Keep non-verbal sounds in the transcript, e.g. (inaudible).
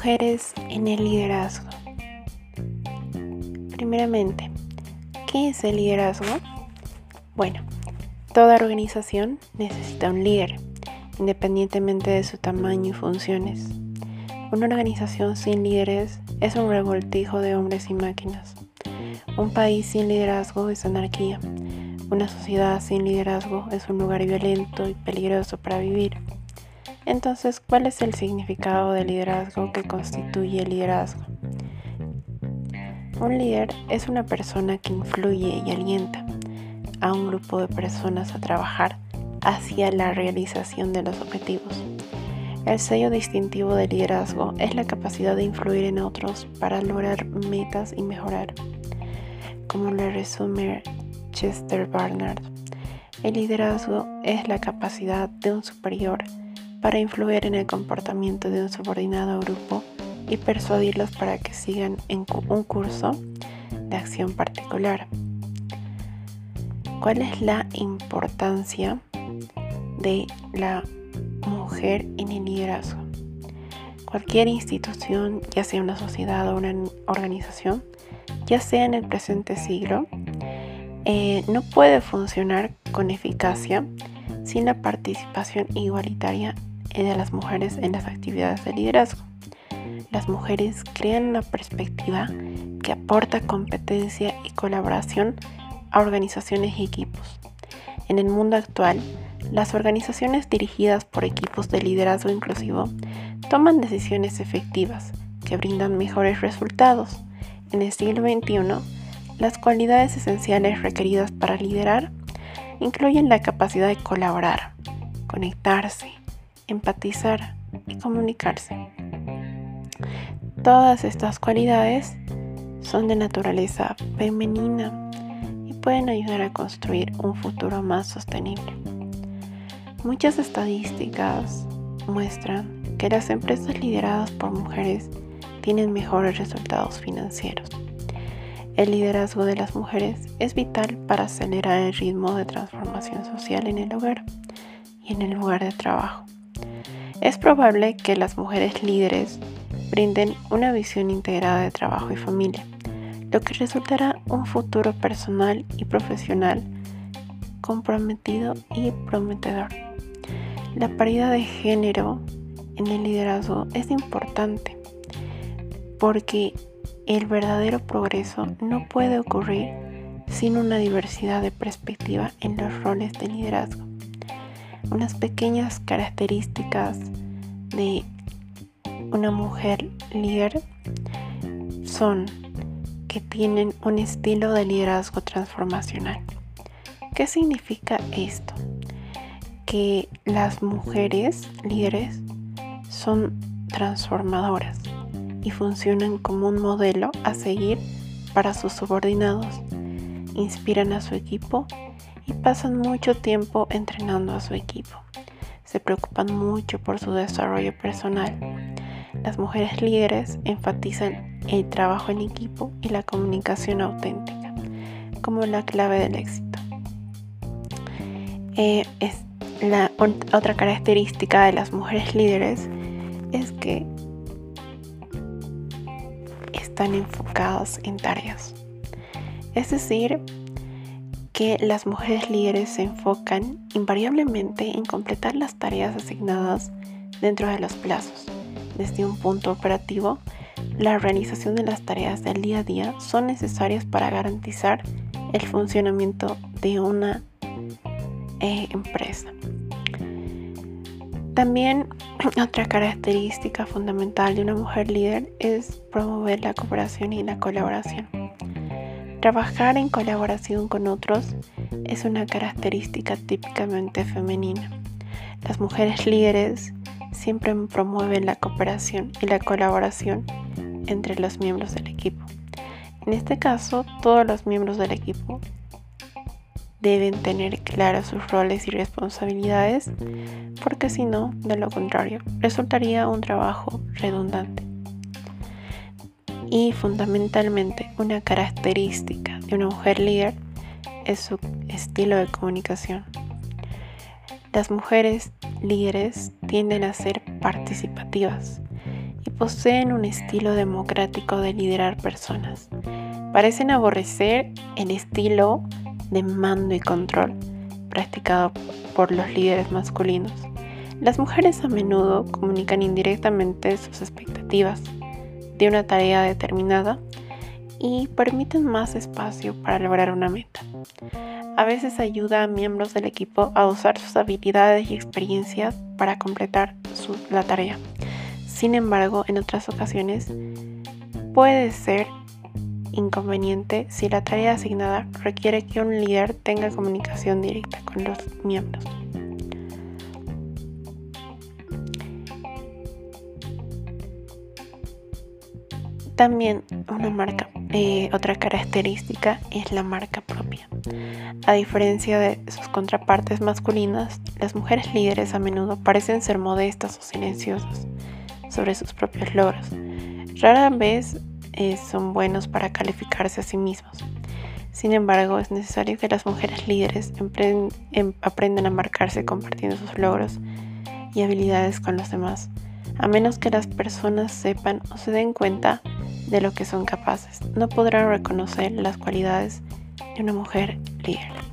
Mujeres en el liderazgo. Primeramente, ¿qué es el liderazgo? Bueno, toda organización necesita un líder, independientemente de su tamaño y funciones. Una organización sin líderes es un revoltijo de hombres y máquinas. Un país sin liderazgo es anarquía. Una sociedad sin liderazgo es un lugar violento y peligroso para vivir. Entonces, ¿cuál es el significado del liderazgo que constituye el liderazgo? Un líder es una persona que influye y alienta a un grupo de personas a trabajar hacia la realización de los objetivos. El sello distintivo del liderazgo es la capacidad de influir en otros para lograr metas y mejorar. Como le resume Chester Barnard, el liderazgo es la capacidad de un superior para influir en el comportamiento de un subordinado grupo y persuadirlos para que sigan en un curso de acción particular. ¿Cuál es la importancia de la mujer en el liderazgo? Cualquier institución, ya sea una sociedad o una organización, ya sea en el presente siglo, eh, no puede funcionar con eficacia sin la participación igualitaria de las mujeres en las actividades de liderazgo. Las mujeres crean una perspectiva que aporta competencia y colaboración a organizaciones y equipos. En el mundo actual, las organizaciones dirigidas por equipos de liderazgo inclusivo toman decisiones efectivas que brindan mejores resultados. En el siglo XXI, las cualidades esenciales requeridas para liderar incluyen la capacidad de colaborar, conectarse, empatizar y comunicarse. Todas estas cualidades son de naturaleza femenina y pueden ayudar a construir un futuro más sostenible. Muchas estadísticas muestran que las empresas lideradas por mujeres tienen mejores resultados financieros. El liderazgo de las mujeres es vital para acelerar el ritmo de transformación social en el hogar y en el lugar de trabajo. Es probable que las mujeres líderes brinden una visión integrada de trabajo y familia, lo que resultará un futuro personal y profesional comprometido y prometedor. La paridad de género en el liderazgo es importante porque el verdadero progreso no puede ocurrir sin una diversidad de perspectiva en los roles de liderazgo unas pequeñas características de una mujer líder son que tienen un estilo de liderazgo transformacional. ¿Qué significa esto? Que las mujeres líderes son transformadoras y funcionan como un modelo a seguir para sus subordinados. Inspiran a su equipo pasan mucho tiempo entrenando a su equipo. Se preocupan mucho por su desarrollo personal. Las mujeres líderes enfatizan el trabajo en equipo y la comunicación auténtica como la clave del éxito. Eh, es la otra característica de las mujeres líderes es que están enfocadas en tareas. Es decir, que las mujeres líderes se enfocan invariablemente en completar las tareas asignadas dentro de los plazos. Desde un punto operativo, la organización de las tareas del día a día son necesarias para garantizar el funcionamiento de una eh, empresa. También (clears throat) otra característica fundamental de una mujer líder es promover la cooperación y la colaboración. Trabajar en colaboración con otros es una característica típicamente femenina. Las mujeres líderes siempre promueven la cooperación y la colaboración entre los miembros del equipo. En este caso, todos los miembros del equipo deben tener claros sus roles y responsabilidades, porque si no, de lo contrario, resultaría un trabajo redundante y fundamentalmente una característica de una mujer líder es su estilo de comunicación. Las mujeres líderes tienden a ser participativas y poseen un estilo democrático de liderar personas. Parecen aborrecer el estilo de mando y control practicado por los líderes masculinos. Las mujeres a menudo comunican indirectamente sus expectativas de una tarea determinada y permiten más espacio para lograr una meta. A veces ayuda a miembros del equipo a usar sus habilidades y experiencias para completar la tarea. Sin embargo, en otras ocasiones puede ser inconveniente si la tarea asignada requiere que un líder tenga comunicación directa con los miembros. También una marca, eh, otra característica es la marca propia. A diferencia de sus contrapartes masculinas, las mujeres líderes a menudo parecen ser modestas o silenciosas sobre sus propios logros. Rara vez eh, son buenos para calificarse a sí mismos. Sin embargo, es necesario que las mujeres líderes em, aprendan a marcarse compartiendo sus logros y habilidades con los demás, a menos que las personas sepan o se den cuenta de lo que son capaces. No podrán reconocer las cualidades de una mujer líder.